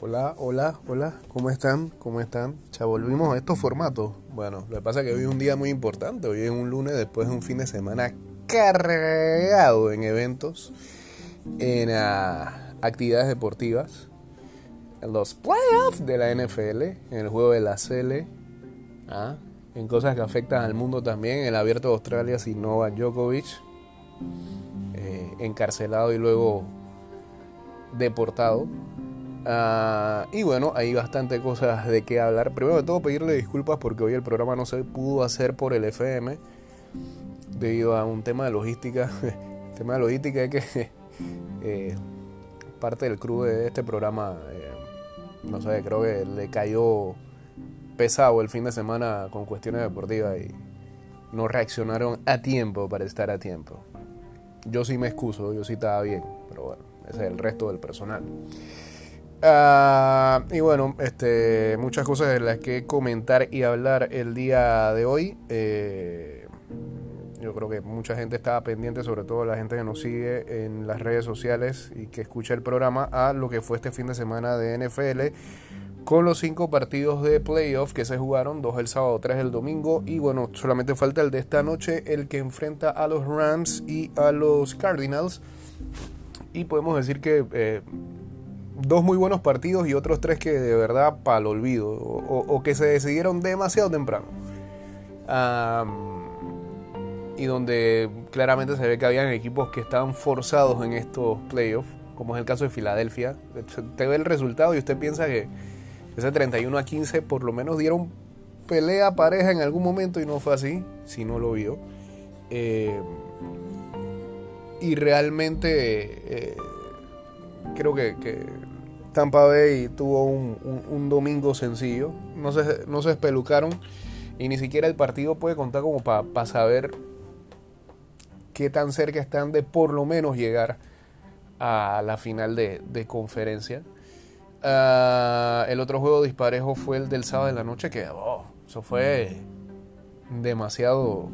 Hola, hola, hola, ¿cómo están? ¿Cómo están? Ya volvimos a estos formatos. Bueno, lo que pasa es que hoy es un día muy importante, hoy es un lunes después de un fin de semana cargado en eventos, en ah, actividades deportivas, en los playoffs de la NFL, en el juego de la CL, ¿ah? en cosas que afectan al mundo también, el abierto de Australia sin Novak Djokovic, eh, encarcelado y luego deportado. Ah, y bueno, hay bastante cosas de qué hablar. Primero de todo, pedirle disculpas porque hoy el programa no se pudo hacer por el FM debido a un tema de logística. el tema de logística es que eh, parte del crew de este programa, eh, no sé, creo que le cayó pesado el fin de semana con cuestiones deportivas y no reaccionaron a tiempo para estar a tiempo. Yo sí me excuso, yo sí estaba bien, pero bueno, ese es el resto del personal. Ah, y bueno, este, muchas cosas de las que comentar y hablar el día de hoy. Eh, yo creo que mucha gente estaba pendiente, sobre todo la gente que nos sigue en las redes sociales y que escucha el programa, a lo que fue este fin de semana de NFL con los cinco partidos de playoff que se jugaron, dos el sábado, tres el domingo y bueno, solamente falta el de esta noche, el que enfrenta a los Rams y a los Cardinals. Y podemos decir que eh, dos muy buenos partidos y otros tres que de verdad para el olvido o, que se decidieron demasiado temprano. y donde claramente se ve que habían equipos que estaban forzados en estos playoffs, como es el caso de Filadelfia. Te ve el resultado y usted piensa que ese 31 a 15 por lo menos dieron pelea pareja en algún momento y no fue así, si no lo vio. Eh, y realmente eh, creo que, que Tampa Bay tuvo un, domingo sencillo. No se, no se espelucaron. Y ni siquiera el partido puede contar como para saber qué tan cerca están de por lo menos llegar a la final de, conferencia. Ah, el otro juego disparejo fue el del sábado de la noche, que oh, eso fue demasiado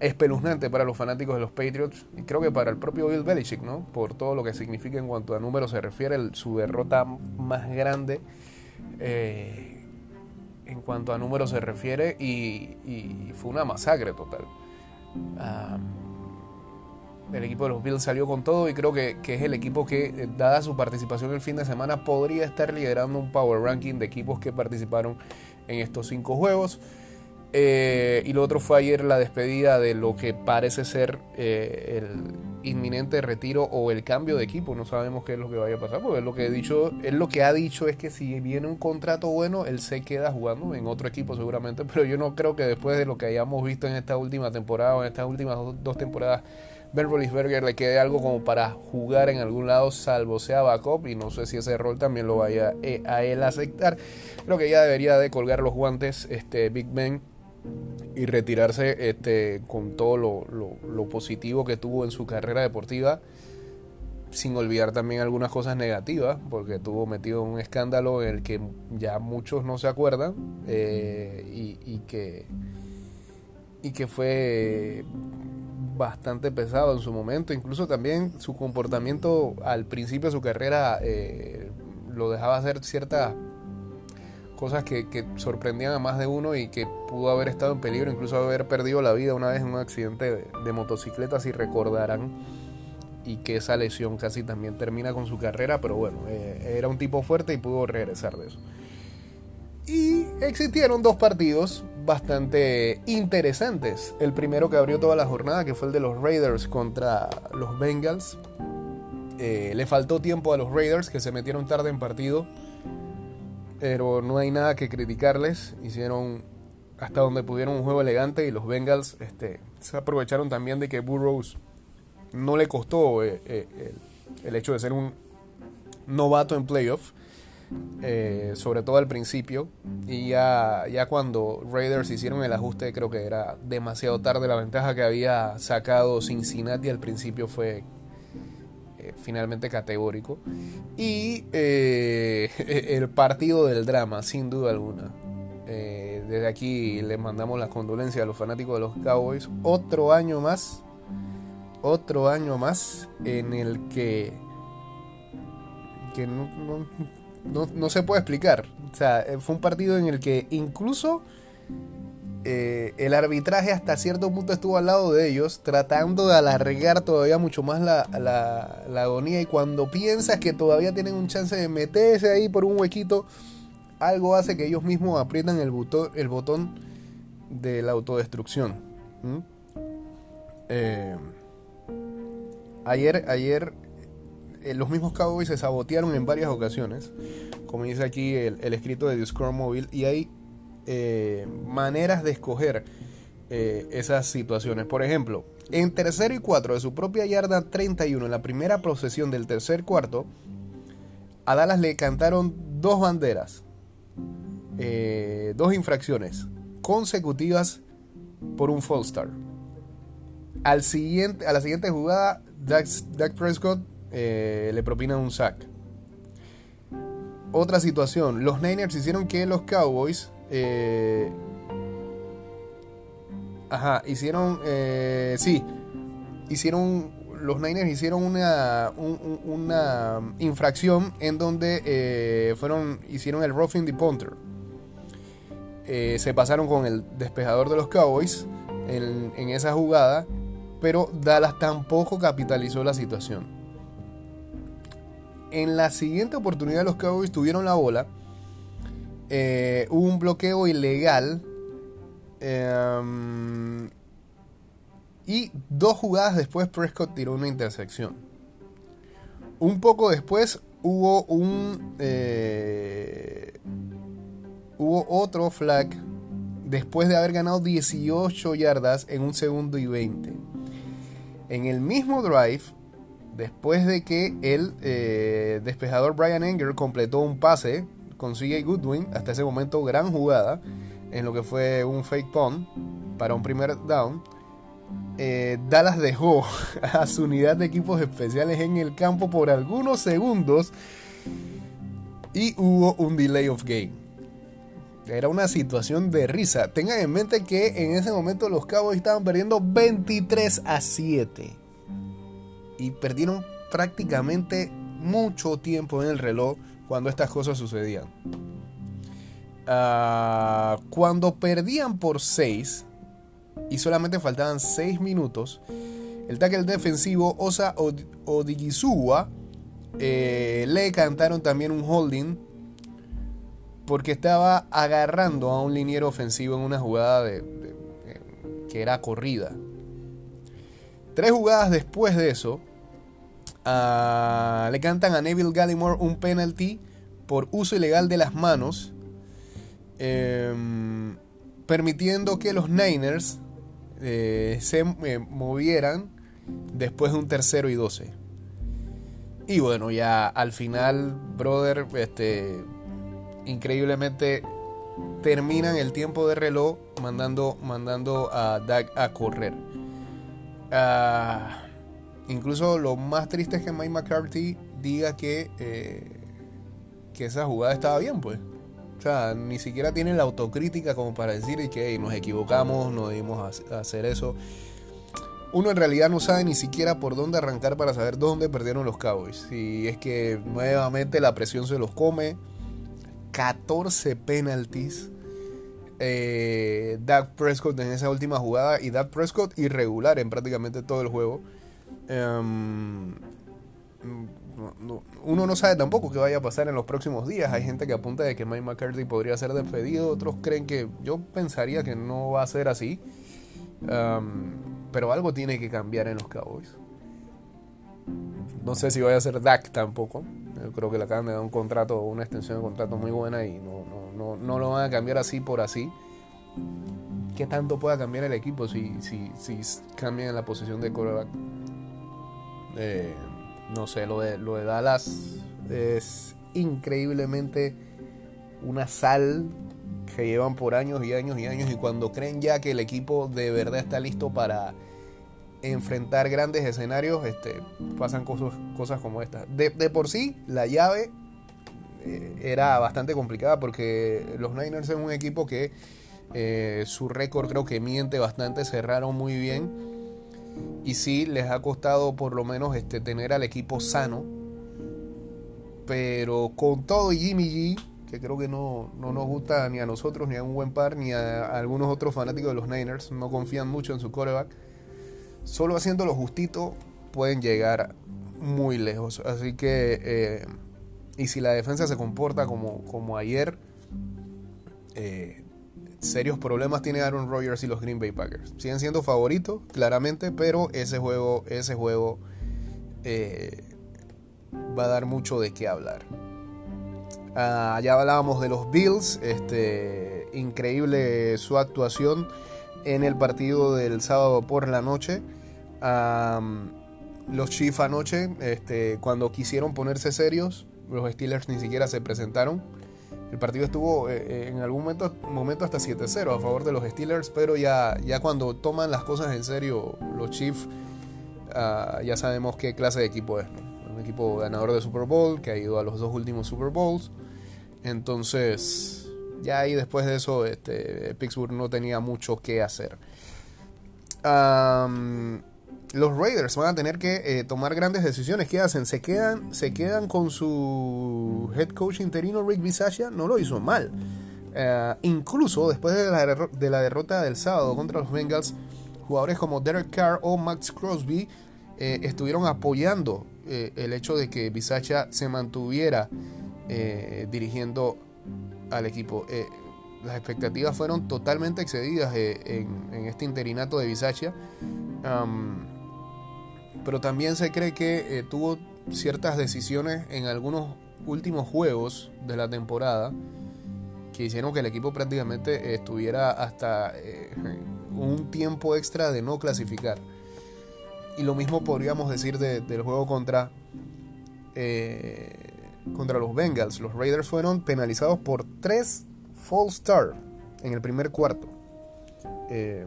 espeluznante para los fanáticos de los Patriots y creo que para el propio Bill Belichick, ¿no? Por todo lo que significa en cuanto a números se refiere, su derrota más grande eh, en cuanto a números se refiere y, fue una masacre total. el equipo de los Bills salió con todo y creo que, que, es el equipo que, eh, dada su participación el fin de semana, podría estar liderando un power ranking de equipos que participaron en estos cinco juegos. Eh, y lo otro fue ayer la despedida de lo que parece ser eh, el inminente retiro o el cambio de equipo. No sabemos qué es lo que vaya a pasar, porque lo que, he dicho, él lo que ha dicho es que si viene un contrato bueno, él se queda jugando en otro equipo seguramente, pero yo no creo que después de lo que hayamos visto en esta última temporada o en estas últimas dos, temporadas, Ben Roethlisberger le quede algo como para jugar en algún lado, salvo sea backup, y no sé si ese rol también lo vaya eh, a él aceptar. Creo que ya debería de colgar los guantes este Big Ben y retirarse este, con todo lo, positivo que tuvo en su carrera deportiva, sin olvidar también algunas cosas negativas, porque tuvo metido un escándalo en el que ya muchos no se acuerdan eh, y, que, y que fue bastante pesado en su momento, incluso también su comportamiento al principio de su carrera eh, lo dejaba hacer ciertas cosas que, sorprendían a más de uno y que pudo haber estado en peligro, incluso haber perdido la vida una vez en un accidente de, motocicleta, si recordarán, y que esa lesión casi también termina con su carrera, pero bueno, eh, era un tipo fuerte y pudo regresar de eso. Y existieron dos partidos bastante interesantes. El primero que abrió toda la jornada, que fue el de los Raiders contra los Bengals. Eh, le faltó tiempo a los Raiders que se metieron tarde en partido pero no hay nada que criticarles. Hicieron hasta donde pudieron un juego elegante y los Bengals este, se aprovecharon también de que Burroughs no le costó eh, eh, el, hecho de ser un novato en playoff, eh, sobre todo al principio. Y ya, ya cuando Raiders hicieron el ajuste, creo que era demasiado tarde. La ventaja que había sacado Cincinnati al principio fue finalmente categórico. Y eh, el partido del drama, sin duda alguna. Eh, desde aquí les mandamos las condolencias a los fanáticos de los Cowboys. Otro año más, otro año más en el que que no, se puede explicar. O sea, eh, fue un partido en el que incluso eh, el arbitraje hasta cierto punto estuvo al lado de ellos, tratando de alargar todavía mucho más la, agonía. Y cuando piensas que todavía tienen un chance de meterse ahí por un huequito, algo hace que ellos mismos aprietan el botón, de la autodestrucción. Eh, ayer, ayer eh, los mismos Cowboys se sabotearon en varias ocasiones, como dice aquí el, escrito de Discord Mobile, y hay eh, maneras de escoger esas situaciones. Por ejemplo, en tercero y cuatro de su propia yarda 31, en la primera procesión del tercer cuarto, a Dallas le cantaron dos banderas, dos infracciones consecutivas por un false start. Al siguiente, a la siguiente jugada, Dak, Prescott eh, le propina un sack. Otra situación, los Niners hicieron que los Cowboys... Eh, ajá, hicieron... Eh, sí, hicieron... Los Niners hicieron una, una infracción en donde fueron, hicieron el roughing the punter. se pasaron con el despejador de los Cowboys en, en esa jugada pero Dallas tampoco capitalizó la situación. En la siguiente oportunidad los Cowboys tuvieron la bola. Eh, hubo un bloqueo ilegal. Em, y dos jugadas después Prescott tiró una intersección. Un poco después hubo un... Eh, hubo otro flag después de haber ganado 18 yardas en un segundo y 20 en el mismo drive, después de que el eh, despejador Brian Enger completó un pase con Goodwin, hasta ese momento gran jugada, en lo que fue un fake punt para un primer down, eh, Dallas dejó a su unidad de equipos especiales en el campo por algunos segundos y hubo un delay of game. Era una situación de risa. Tengan en mente que en ese momento los Cowboys estaban perdiendo 23 a 7. Y perdieron prácticamente mucho tiempo en el reloj cuando estas cosas sucedían. Ah, cuando perdían por 6 y solamente faltaban 6 minutos, el tackle defensivo Osa Odigizuwa eh, le cantaron también un holding porque estaba agarrando a un liniero ofensivo en una jugada de, que era corrida. Tres jugadas después de eso, le cantan a Neville Gallimore un penalty por uso ilegal de las manos, em, permitiendo que los Niners eh, se eh, movieran después de un tercero y doce. Y bueno, ya al final, brother, este, increíblemente terminan el tiempo de reloj mandando, mandando a Dak a correr. Ah, incluso lo más triste es que Mike McCarthy diga que, eh, que esa jugada estaba bien, pues. O sea, ni siquiera tiene la autocrítica como para decir que nos equivocamos, no debimos hacer eso. Uno en realidad no sabe ni siquiera por dónde arrancar para saber dónde perdieron los Cowboys. Si es que nuevamente la presión se los come 14 penalties. Eh, Prescott en esa última jugada y Doug Prescott irregular en prácticamente todo el juego. Em, uno no sabe tampoco qué vaya a pasar en los próximos días. Hay gente que apunta de que Mike McCarthy podría ser despedido, otros creen que yo pensaría que no va a ser así. Em, pero algo tiene que cambiar en los Cowboys. No sé si vaya a ser Dak tampoco. Creo que le acaban de dar un contrato, una extensión de contrato muy buena y no, no, lo van a cambiar así por así. ¿Qué tanto pueda cambiar el equipo si, si, si cambian la posición de quarterback? Eh, no sé, lo de, lo de Dallas es increíblemente una sal que llevan por años y años y años y cuando creen ya que el equipo de verdad está listo para enfrentar grandes escenarios, este, pasan cosas, cosas como estas. De, por sí, la llave eh, era bastante complicada porque los Niners son un equipo que eh, su récord creo que miente bastante, cerraron muy bien y sí les ha costado por lo menos este, tener al equipo sano pero con todo Jimmy G, que creo que no, no, nos gusta ni a nosotros, ni a un buen par, ni a, algunos otros fanáticos de los Niners, no confían mucho en su coreback. Solo haciendo lo justito pueden llegar muy lejos. Así que, eh, y si la defensa se comporta como, como ayer, eh, serios problemas tiene Aaron Rodgers y los Green Bay Packers. Siguen siendo favoritos, claramente, pero ese juego, ese juego eh, va a dar mucho de qué hablar. Ah, ya hablábamos de los Bills, este, increíble su actuación en el partido del sábado por la noche. los Chiefs anoche, este, cuando quisieron ponerse serios, los Steelers ni siquiera se presentaron. El partido estuvo eh, eh, en algún momento, hasta 7-0 a favor de los Steelers, pero ya, ya cuando toman las cosas en serio los Chiefs, ah, ya sabemos qué clase de equipo es. Un equipo ganador de Super Bowl, que ha ido a los dos últimos Super Bowls. Entonces, ya ahí después de eso, este, Pittsburgh no tenía mucho que hacer. Los Raiders van a tener que eh, tomar grandes decisiones. ¿Qué hacen? ¿Se quedan, ¿Se quedan con su head coach interino Rick Bisaccia? No lo hizo mal. Eh, incluso después de la, de la, derrota del sábado contra los Bengals, jugadores como Derek Carr o Max Crosby eh, estuvieron apoyando el hecho de que Bisaccia se mantuviera dirigiendo al equipo. Las expectativas fueron totalmente excedidas en, este interinato de Bisaccia. Pero también se cree que tuvo ciertas decisiones en algunos últimos juegos de la temporada que hicieron que el equipo prácticamente estuviera hasta un tiempo extra de no clasificar. Y lo mismo podríamos decir del juego contra contra los Bengals. Los Raiders fueron penalizados por tres false start en el primer cuarto. Eh,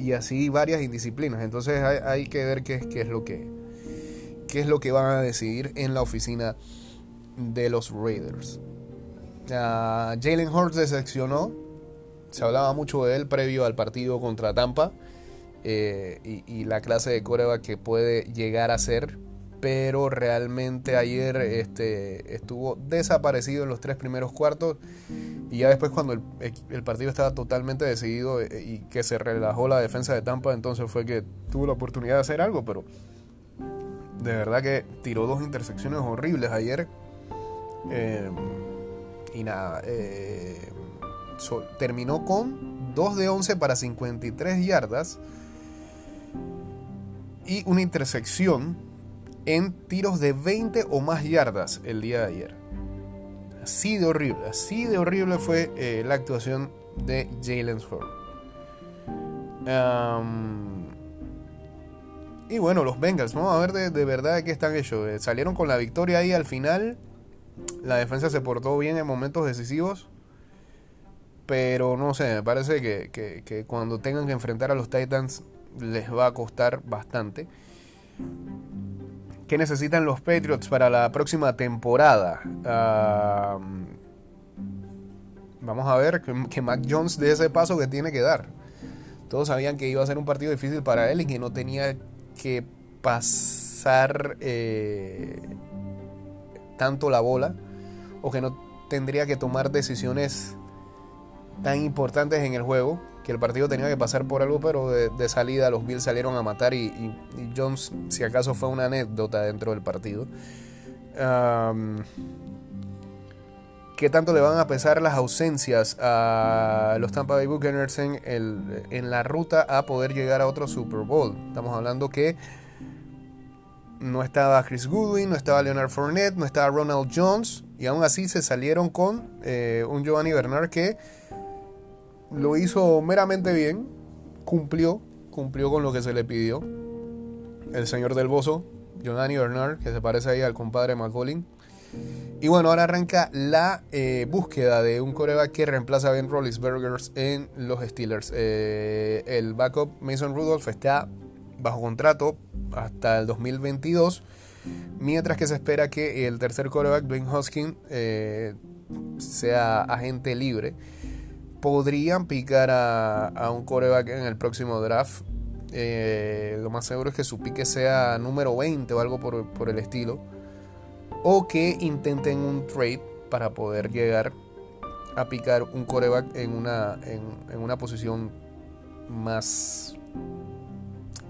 y así varias indisciplinas. Entonces hay, que ver qué, qué, es lo que qué es lo que van a decidir en la oficina de los Raiders. Jalen Hurts decepcionó. Se hablaba mucho de él previo al partido contra Tampa. Eh, y, y, la clase de coreback que puede llegar a ser pero realmente ayer este, estuvo desaparecido en los tres primeros cuartos y ya después cuando el, partido estaba totalmente decidido eh, y que se relajó la defensa de Tampa, entonces fue que tuvo la oportunidad de hacer algo, pero de verdad que tiró dos intersecciones horribles ayer em, y nada, eh, terminó con 2 de 11 para 53 yardas y una intersección en tiros de 20 o más yardas el día de ayer. Así de horrible, así de horrible fue eh, la actuación de Jalen Hurts. y bueno, los Bengals, vamos a ver de, verdad de qué están hechos. Eh, salieron con la victoria ahí al final. La defensa se portó bien en momentos decisivos. Pero no sé, me parece que, que cuando tengan que enfrentar a los Titans les va a costar bastante. ¿Qué necesitan los Patriots para la próxima temporada? vamos a ver que, Mac Jones dé ese paso que tiene que dar. Todos sabían que iba a ser un partido difícil para él y que no tenía que pasar eh, tanto la bola o que no tendría que tomar decisiones tan importantes en el juego que el partido tenía que pasar por algo, pero de, salida los Bills salieron a matar y, Jones, si acaso, fue una anécdota dentro del partido. ¿Qué tanto le van a pesar las ausencias a los Tampa Bay Buccaneers en, la ruta a poder llegar a otro Super Bowl? Estamos hablando que no estaba Chris Goodwin, no estaba Leonard Fournette, no estaba Ronald Jones, y aún así se salieron con eh, un Giovanni Bernard que lo hizo meramente bien, cumplió, cumplió con lo que se le pidió. El señor del Bozo, Jonani Bernard, que se parece ahí al compadre McCollin. Y bueno, ahora arranca la eh, búsqueda de un coreback que reemplaza a Ben Roethlisberger en los Steelers. Eh, el backup Mason Rudolph está bajo contrato hasta el 2022, mientras que se espera que el tercer coreback, Dwayne Hoskin, eh, sea agente libre podrían picar a, un coreback en el próximo draft. Eh, lo más seguro es que su pique sea número 20 o algo por, el estilo. o que intenten un trade para poder llegar a picar un coreback en una, en, una posición más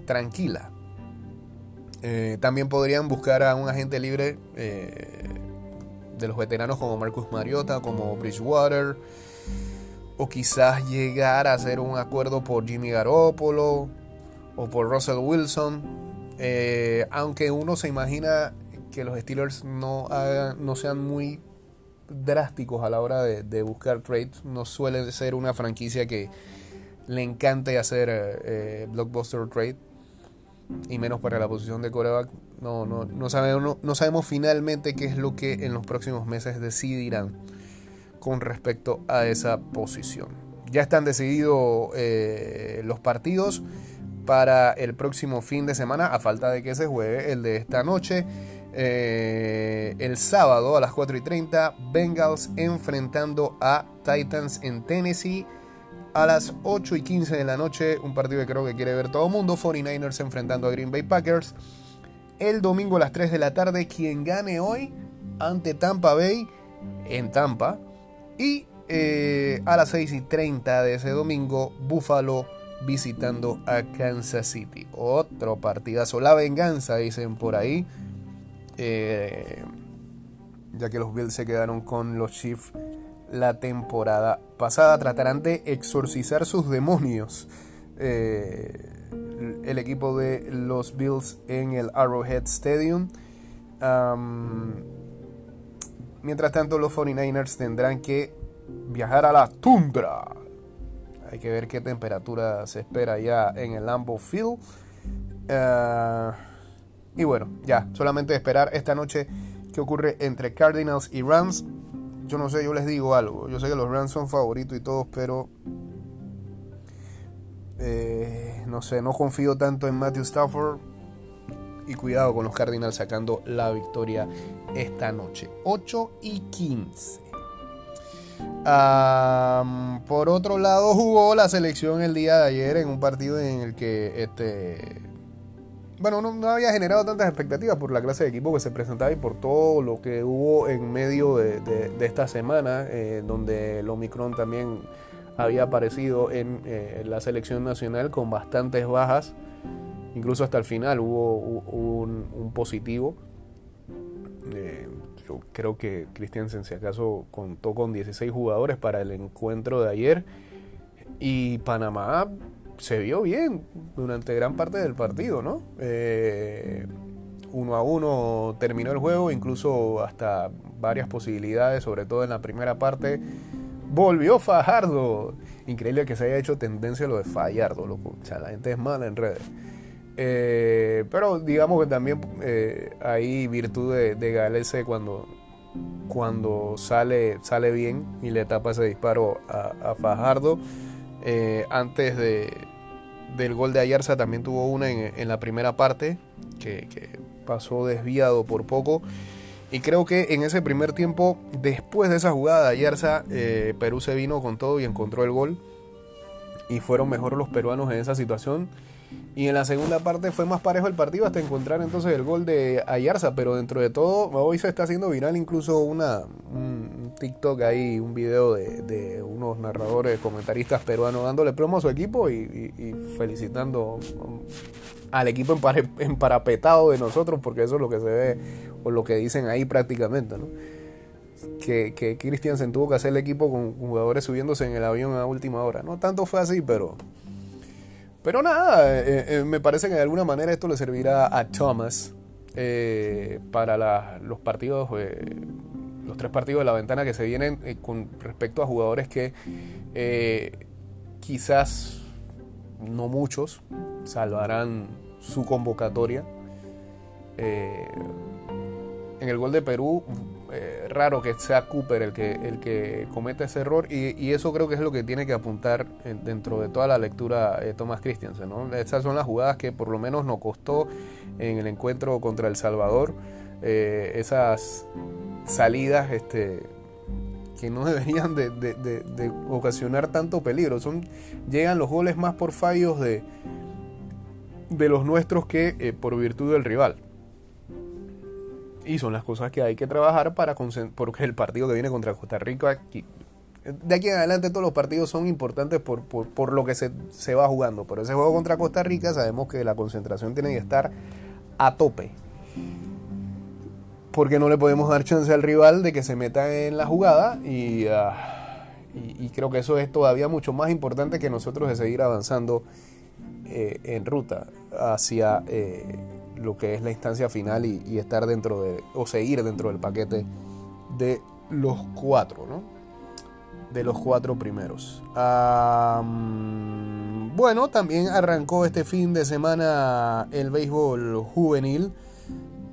tranquila. Eh, también podrían buscar a un agente libre eh, de los veteranos como Marcus Mariota, como Bridgewater, o quizás llegar a hacer un acuerdo por Jimmy Garoppolo o por Russell Wilson. Eh, aunque uno se imagina que los Steelers no, no sean muy drásticos a la hora de, buscar trades. No suele ser una franquicia que le encante hacer eh, blockbuster trade. Y menos para la posición de coreback. No, no, no, sabemos, no, sabemos finalmente qué es lo que en los próximos meses decidirán con respecto a esa posición. Ya están decididos eh, los partidos para el próximo fin de semana, a falta de que se juegue el de esta noche. Eh, el sábado a las 4 y 30, Bengals enfrentando a Titans en Tennessee. A las 8 y 15 de la noche, un partido que creo que quiere ver todo el mundo, 49ers enfrentando a Green Bay Packers. El domingo a las 3 de la tarde, quien gane hoy ante Tampa Bay en Tampa. Y eh, a las 6 y 30 de ese domingo, Buffalo visitando a Kansas City. Otro partidazo. La venganza, dicen por ahí. Eh, ya que los Bills se quedaron con los Chiefs la temporada pasada. Tratarán de exorcizar sus demonios. Eh, el equipo de los Bills en el Arrowhead Stadium. Mientras tanto, los 49ers tendrán que viajar a la tundra. Hay que ver qué temperatura se espera ya en el Lambeau Field. Uh, y bueno, ya, solamente esperar esta noche que ocurre entre Cardinals y Rams. Yo no sé, yo les digo algo. Yo sé que los Rams son favoritos y todos, pero eh, no sé, no confío tanto en Matthew Stafford. Y cuidado con los Cardinals sacando la victoria esta noche. 8 y 15. por otro lado, jugó la selección el día de ayer en un partido en el que este, bueno, no, había generado tantas expectativas por la clase de equipo que se presentaba y por todo lo que hubo en medio de, esta semana, eh, donde el Omicron también había aparecido en eh, la selección nacional con bastantes bajas. Incluso hasta el final hubo, un, positivo. Eh, yo creo que Christiansen, si acaso, contó con 16 jugadores para el encuentro de ayer. Y Panamá se vio bien durante gran parte del partido, ¿no? Eh, uno a uno terminó el juego, incluso hasta varias posibilidades, sobre todo en la primera parte. Volvió Fajardo. Increíble que se haya hecho tendencia a lo de Fallardo, loco. O sea, la gente es mala en redes. Eh, pero digamos que también eh, hay virtud de, de cuando, cuando sale, sale bien y le tapa ese disparo a, Fajardo. antes de, del gol de Ayarza también tuvo una en, la primera parte que, pasó desviado por poco. Y creo que en ese primer tiempo, después de esa jugada de Ayarza, eh, Perú se vino con todo y encontró el gol. Y fueron mejor los peruanos en esa situación. Y en la segunda parte fue más parejo el partido hasta encontrar entonces el gol de Ayarza. Pero dentro de todo, hoy se está haciendo viral incluso una, un TikTok ahí, un video de, unos narradores, comentaristas peruanos dándole plomo a su equipo y, felicitando al equipo emparapetado de nosotros, porque eso es lo que se ve o lo que dicen ahí prácticamente. ¿no? Que, que Christiansen tuvo que hacer el equipo con jugadores subiéndose en el avión a última hora. No tanto fue así, pero pero nada, eh, eh, me parece que de alguna manera esto le servirá a Thomas eh, para los partidos, los tres partidos de la ventana que se vienen con respecto a jugadores que quizás no muchos salvarán su convocatoria. en el gol de Perú eh, raro que sea Cooper el que, el que cometa ese error y, eso creo que es lo que tiene que apuntar dentro de toda la lectura eh, Thomas Christiansen. ¿no? Estas son las jugadas que por lo menos nos costó en el encuentro contra El Salvador, eh, esas salidas este, que no deberían de, ocasionar tanto peligro. Son, llegan los goles más por fallos de, de los nuestros que por virtud del rival. Y son las cosas que hay que trabajar para porque el partido que viene contra Costa Rica de aquí en adelante todos los partidos son importantes por, por, lo que se, se, va jugando. Pero ese juego contra Costa Rica sabemos que la concentración tiene que estar a tope. Porque no le podemos dar chance al rival de que se meta en la jugada y, ah, y, creo que eso es todavía mucho más importante que nosotros de seguir avanzando eh, en ruta hacia eh, lo que es la instancia final y, estar dentro de, o seguir dentro del paquete de los cuatro, ¿no? de los cuatro primeros. bueno, también arrancó este fin de semana el béisbol juvenil,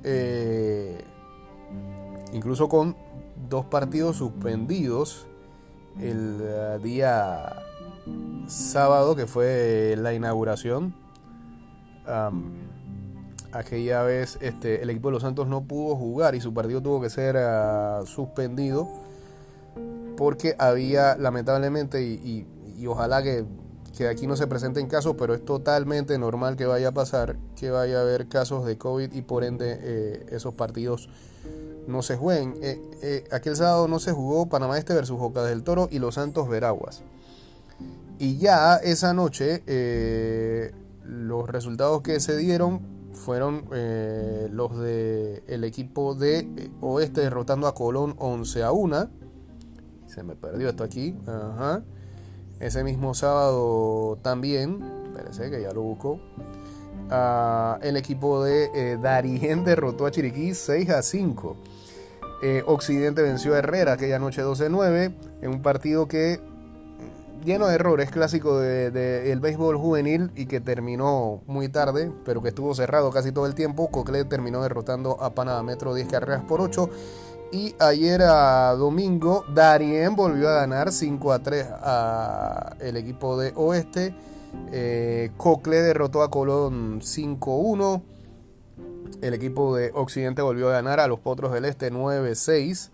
eh, incluso con dos partidos suspendidos el eh, día sábado que fue la inauguración. Aquella vez este, el equipo de los Santos no pudo jugar y su partido tuvo que ser ah, suspendido porque había lamentablemente y, ojalá que, aquí no se presenten casos, pero es totalmente normal que vaya a pasar, que vaya a haber casos de COVID y por ende eh, esos partidos no se jueguen. Eh, eh, aquel sábado no se jugó Panamá Este versus Boca del Toro y Los Santos Veraguas. Y ya esa noche los resultados que se dieron fueron los del el equipo de Oeste derrotando a Colón 11 a 1 se me perdió esto aquí. Ajá. Ese mismo sábado también, parece que ya lo busco. Ah, el equipo de eh, Darien derrotó a Chiriquí 6 a 5. Eh, Occidente venció a Herrera aquella noche 12-9 en un partido que lleno de errores, clásico del de, béisbol juvenil y que terminó muy tarde, pero que estuvo cerrado casi todo el tiempo. Cocle terminó derrotando a Panamá Metro 10 carreras por 8 y ayer a domingo, Darien volvió a ganar 5 a 3 a el equipo de Oeste. Eh, Cocle derrotó a Colón 5-1. El equipo de Occidente volvió a ganar a los Potros del Este 9-6.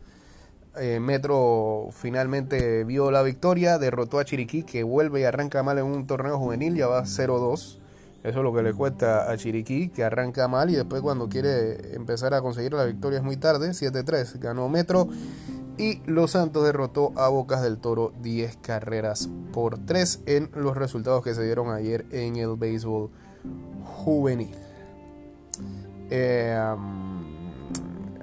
Eh, Metro finalmente vio la victoria, derrotó a Chiriquí que vuelve y arranca mal en un torneo juvenil, ya va 0-2. Eso es lo que le cuesta a Chiriquí, que arranca mal y después cuando quiere empezar a conseguir la victoria es muy tarde. 7-3 ganó Metro. Y Los Santos derrotó a Bocas del Toro 10 carreras por 3 en los resultados que se dieron ayer en el béisbol juvenil. Eh,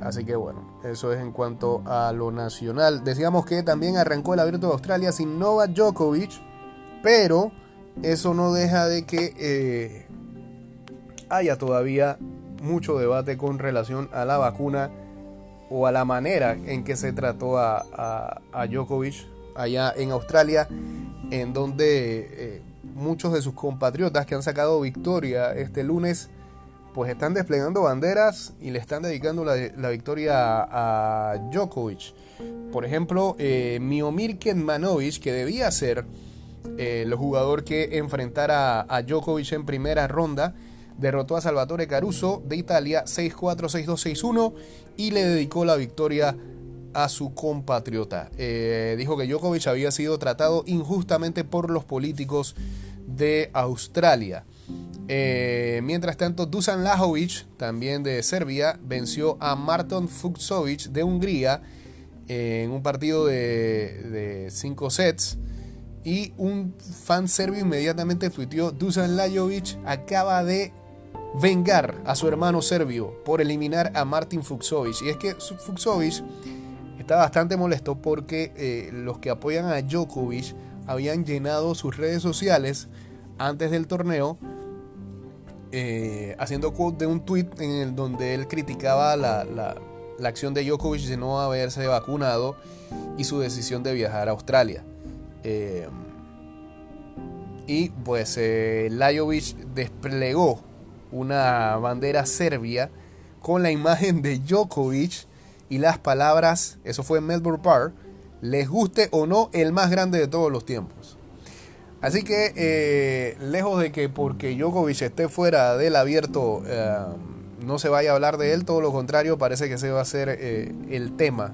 así que bueno, eso es en cuanto a lo nacional. Decíamos que también arrancó el abierto de Australia sin Novak Djokovic, pero eso no deja de que eh, haya todavía mucho debate con relación a la vacuna o a la manera en que se trató a, a, Djokovic allá en Australia, en donde eh, muchos de sus compatriotas que han sacado victoria este lunes, pues están desplegando banderas y le están dedicando la, victoria a, Djokovic. Por ejemplo, eh, Miomir Kenmanovic, que debía ser eh, el jugador que enfrentara a Djokovic en primera ronda. Derrotó a Salvatore Caruso de Italia 6-4, 6-2, 6-1 y le dedicó la victoria a su compatriota. Eh, dijo que Djokovic había sido tratado injustamente por los políticos de Australia. Eh, mientras tanto, Dusan Lajovic, también de Serbia, venció a Marton Fuksovic de Hungría en un partido de 5 sets. Y un fan serbio inmediatamente tuiteó, Dusan Lajovic acaba de vengar a su hermano serbio por eliminar a Martin Fuxovic. Y es que Fuxovic está bastante molesto porque eh, los que apoyan a Djokovic habían llenado sus redes sociales antes del torneo eh, haciendo quote de un tweet en el donde él criticaba la, la, acción de Djokovic de no haberse vacunado y su decisión de viajar a Australia. Eh, y pues eh, Lajovic desplegó una bandera serbia con la imagen de Djokovic y las palabras, eso fue en Melbourne Park, les guste o no, el más grande de todos los tiempos. Así que, eh, lejos de que porque Djokovic esté fuera del abierto no se vaya a hablar de él, todo lo contrario, parece que se va a ser el tema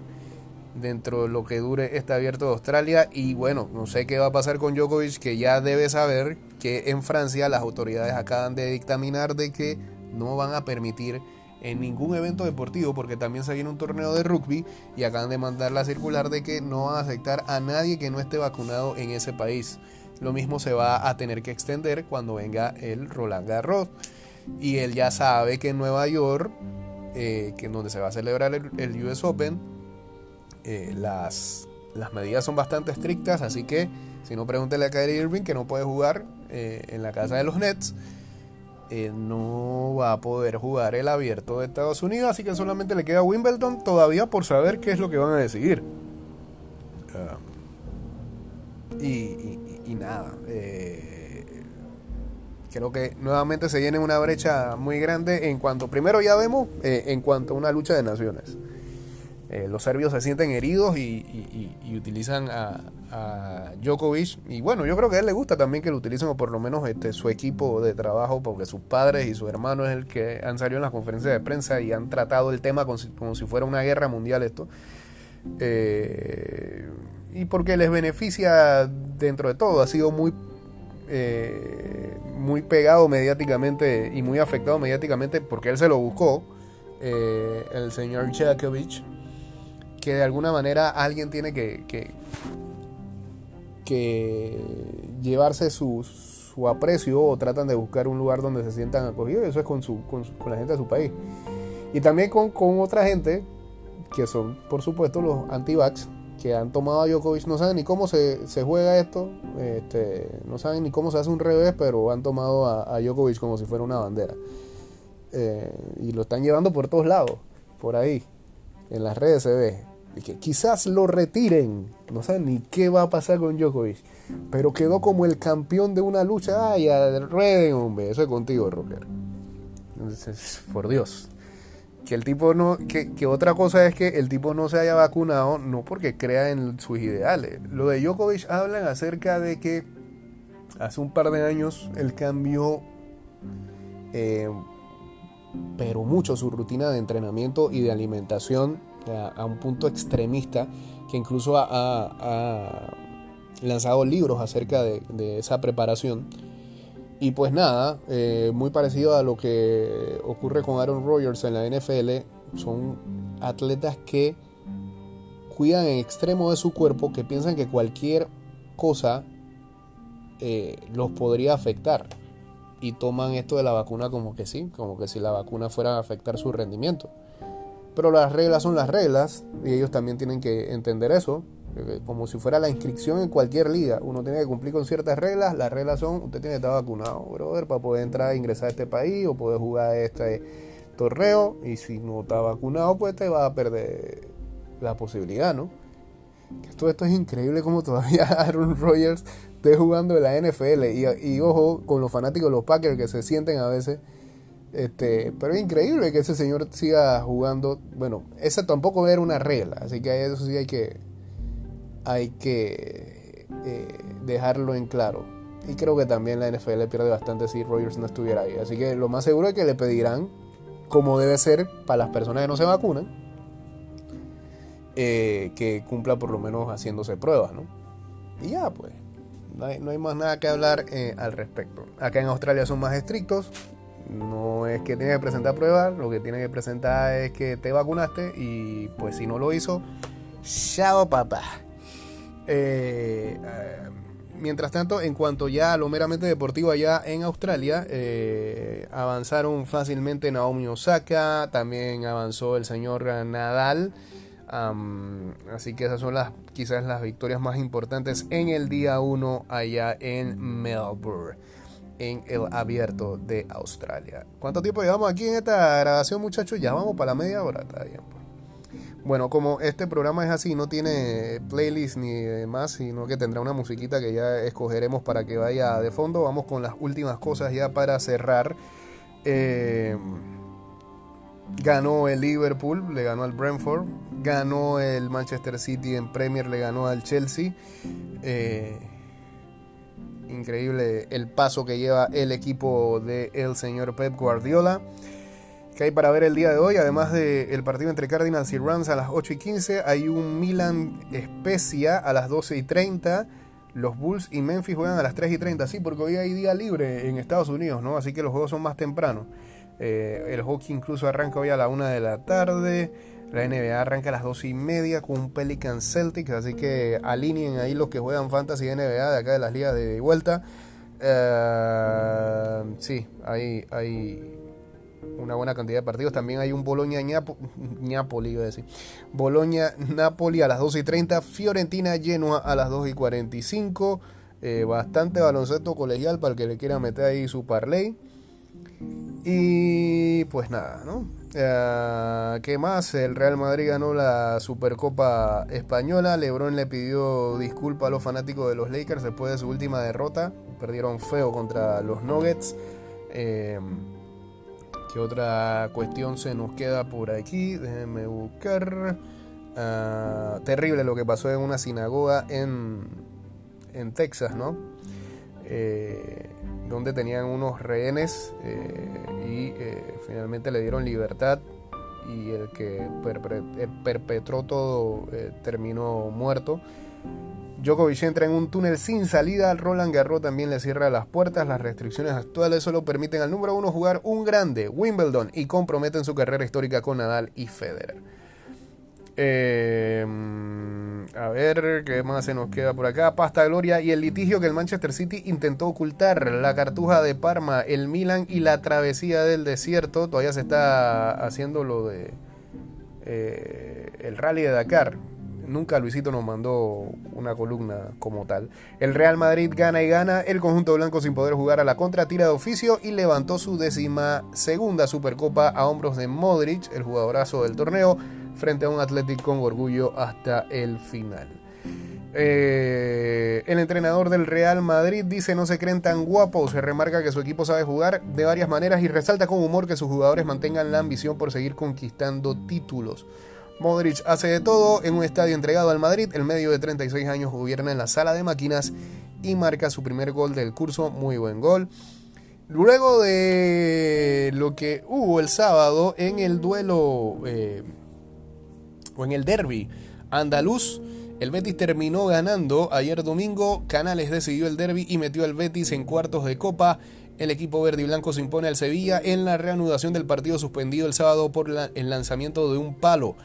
dentro de lo que dure este abierto de Australia. Y bueno, no sé qué va a pasar con Djokovic, que ya debe saber que en Francia las autoridades acaban de dictaminar de que no van a permitir en ningún evento deportivo porque también se viene un torneo de rugby y acaban de mandar la circular de que no van a aceptar a nadie que no esté vacunado en ese país. Lo mismo se va a tener que extender cuando venga el Roland Garros. Y él ya sabe que en Nueva York, eh, donde se va a celebrar el, US Open, eh, las, las medidas son bastante estrictas, así que si no pregúntele a Kyrie Irving que no puede jugar eh, en la casa de los Nets. no va a poder jugar el abierto de Estados Unidos, así que solamente le queda Wimbledon todavía por saber qué es lo que van a decidir. Ah, y, nada, eh, creo que nuevamente se viene una brecha muy grande en cuanto, primero ya vemos, eh, en cuanto a una lucha de naciones. Eh, los serbios se sienten heridos y, utilizan a, Djokovic. Y bueno, yo creo que a él le gusta también que lo utilicen, o por lo menos este, su equipo de trabajo, porque sus padres y su hermano es el que han salido en las conferencias de prensa y han tratado el tema como si, fuera una guerra mundial esto. Eh, y porque les beneficia dentro de todo. Ha sido muy, eh, muy pegado mediáticamente y muy afectado mediáticamente porque él se lo buscó, el señor Djokovic que de alguna manera alguien tiene que, que, llevarse su, su, aprecio o tratan de buscar un lugar donde se sientan acogidos. Eso es con, su, con, la gente de su país. Y también con, otra gente que son, por supuesto, los anti-vax, han tomado a Djokovic, no saben ni cómo se, juega esto, este, no saben ni cómo se hace un revés, pero han tomado a, a Djokovic como si fuera una bandera. Eh, y lo están llevando por todos lados, por ahí, en las redes se ve que quizás lo retiren. No saben ni qué va a pasar con Djokovic. Pero quedó como el campeón de una lucha. Ay, rueden, hombre. Eso es contigo, Rocker. Entonces, por Dios. Que el tipo no. Que, que, otra cosa es que el tipo no se haya vacunado, no porque crea en sus ideales. Lo de Djokovic hablan acerca de que hace un par de años él cambió. Eh, pero mucho su rutina de entrenamiento y de alimentación a, un punto extremista que incluso ha, lanzado libros acerca de, esa preparación. Y pues nada, eh, muy parecido a lo que ocurre con Aaron Rodgers en la NFL, son atletas que cuidan en extremo de su cuerpo, que piensan que cualquier cosa eh, los podría afectar. Y toman esto de la vacuna como que sí, como que si la vacuna fuera a afectar su rendimiento. Pero las reglas son las reglas y ellos también tienen que entender eso, eh, como si fuera la inscripción en cualquier liga. Uno tiene que cumplir con ciertas reglas. Las reglas son, usted tiene que estar vacunado, brother, para poder entrar e ingresar a este país o poder jugar este torneo. Y si no está vacunado, pues te va a perder la posibilidad, ¿no? Todo esto es increíble como todavía Aaron Rodgers esté jugando en la NFL. Y, y ojo con los fanáticos de los Packers que se sienten a veces este, pero es increíble que ese señor siga jugando. Bueno, esa tampoco era una regla, así que eso sí hay que, hay que eh, dejarlo en claro. Y creo que también la NFL pierde bastante si Rogers no estuviera ahí. Así que lo más seguro es que le pedirán, como debe ser para las personas que no se vacunan, eh, que cumpla por lo menos haciéndose pruebas, ¿no? Y ya, pues, no hay, más nada que hablar eh, al respecto. Acá en Australia son más estrictos, no es que tiene que presentar pruebas, lo que tiene que presentar es que te vacunaste y pues si no lo hizo, chao papá. Eh, eh, mientras tanto, en cuanto ya a lo meramente deportivo allá en Australia, eh, avanzaron fácilmente Naomi Osaka, también avanzó el señor Nadal. así que esas son las quizás las victorias más importantes en el día 1 allá en Melbourne en el abierto de Australia. ¿Cuánto tiempo llevamos aquí en esta grabación, muchachos? Ya vamos para la media hora, está bien. Pues. Bueno, como este programa es así, no tiene playlist ni demás, sino que tendrá una musiquita que ya escogeremos para que vaya de fondo. Vamos con las últimas cosas ya para cerrar. Eh, ganó el Liverpool, le ganó al Brentford. Ganó el Manchester City en Premier, le ganó al Chelsea. Eh, increíble el paso que lleva el equipo del el señor Pep Guardiola. Que hay para ver el día de hoy, además del partido entre Cardinals y Rams a las 8 y 15, hay un Milan Especia a las 12 y 30. Los Bulls y Memphis juegan a las 3 y 30, sí, porque hoy hay día libre en Estados Unidos, ¿no? Así que los juegos son más tempranos. Eh, el hockey incluso arranca hoy a la una de la tarde. La NBA arranca a las dos y media con un Pelican Celtics, así que alineen ahí los que juegan Fantasy NBA de acá de las ligas de vuelta. Eh, sí, hay, hay una buena cantidad de partidos. También hay un Boloña Napoli, iba a decir. Boloña Napoli a las 2 y 30. Fiorentina Genoa a las 2 y 45. Eh, bastante baloncesto colegial para el que le quiera meter ahí su parlay. Y pues nada, ¿no? Uh, ¿Qué más? El Real Madrid ganó la Supercopa Española. Lebron le pidió disculpas a los fanáticos de los Lakers después de su última derrota. Perdieron feo contra los Nuggets. Eh, ¿Qué otra cuestión se nos queda por aquí? Déjenme buscar. Uh, terrible lo que pasó en una sinagoga en, en Texas, ¿no? Eh, donde tenían unos rehenes eh, y eh, finalmente le dieron libertad y el que perpetró todo terminó muerto. Djokovic entra en un túnel sin salida, Roland Garros también le cierra las puertas, las restricciones actuales solo permiten al número uno jugar un grande, Wimbledon, y comprometen su carrera histórica con Nadal y Federer. Eh, a ver, ¿qué más se nos queda por acá? Pasta Gloria y el litigio que el Manchester City intentó ocultar, la cartuja de Parma, el Milan y la travesía del desierto. Todavía se está haciendo lo de eh, el rally de Dakar. Nunca Luisito nos mandó una columna como tal. El Real Madrid gana y gana. El conjunto blanco sin poder jugar a la contra tira de oficio y levantó su décima segunda Supercopa a hombros de Modric, el jugadorazo del torneo frente a un Athletic con orgullo hasta el final. Eh, el entrenador del Real Madrid dice no se creen tan guapos, se remarca que su equipo sabe jugar de varias maneras y resalta con humor que sus jugadores mantengan la ambición por seguir conquistando títulos. Modric hace de todo en un estadio entregado al Madrid, el medio de 36 años gobierna en la sala de máquinas y marca su primer gol del curso, muy buen gol. Luego de lo que hubo el sábado en el duelo eh, o en el derby andaluz. El Betis terminó ganando ayer domingo. Canales decidió el derby y metió al Betis en cuartos de copa. El equipo verde y blanco se impone al Sevilla en la reanudación del partido suspendido el sábado por el lanzamiento de un palo.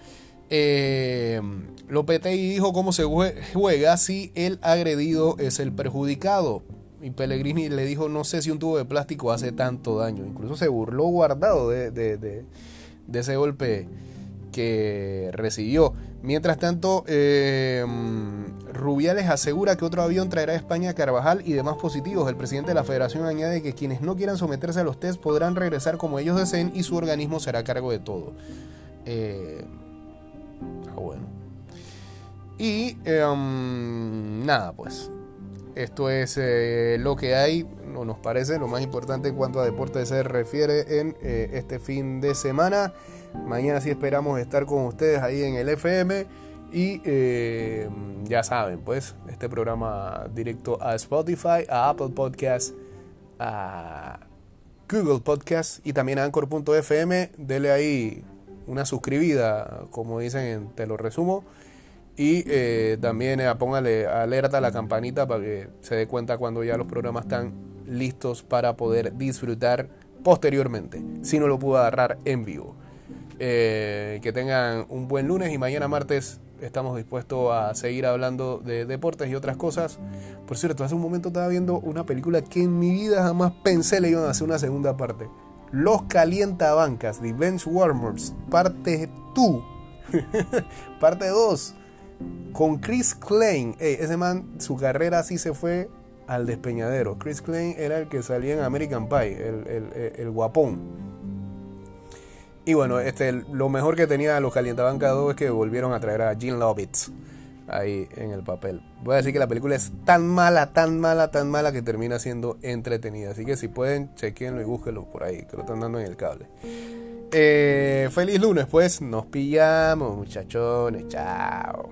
Eh, Lopetegui dijo cómo se juega si el agredido es el perjudicado. Y Pellegrini le dijo, no sé si un tubo de plástico hace tanto daño. Incluso se burló guardado de, de ese golpe que recibió. Mientras tanto, eh, Rubiales asegura que otro avión traerá a España Carvajal y demás positivos. El presidente de la federación añade que quienes no quieran someterse a los test podrán regresar como ellos deseen y su organismo será cargo de todo. Eh, ah, bueno. Y em, nada, pues. Esto es eh, lo que hay, no nos parece, lo más importante en cuanto a deporte se refiere en este fin de semana. Mañana sí esperamos estar con ustedes ahí en el FM. Y eh, ya saben, pues, este programa directo a Spotify, a Apple Podcast, a Google Podcast y también a Anchor.fm. Dele ahí una suscribida, como dicen, te lo resumo. Y eh, también eh, póngale alerta a la campanita para que se dé cuenta cuando ya los programas están listos para poder disfrutar posteriormente, si no lo pudo agarrar en vivo. Eh, que tengan un buen lunes y mañana martes estamos dispuestos a seguir hablando de deportes y otras cosas. Por cierto, hace un momento estaba viendo una película que en mi vida jamás pensé le iban a hacer una segunda parte. Los Calientabancas, The Bench Warmers, parte 2. parte 2. Con Chris Klein. ese man, su carrera sí se fue al despeñadero. Chris Klein era el que salía en American Pie, el, el, el guapón. Y bueno, este, lo mejor que tenía los Calientabanca 2 es que volvieron a traer a Gene Lovitz ahí en el papel. Voy a decir que la película es tan mala, tan mala, tan mala que termina siendo entretenida. Así que si pueden, chequenlo y búsquenlo por ahí, que lo están dando en el cable. Eh, feliz lunes, pues. Nos pillamos, muchachones. Chao.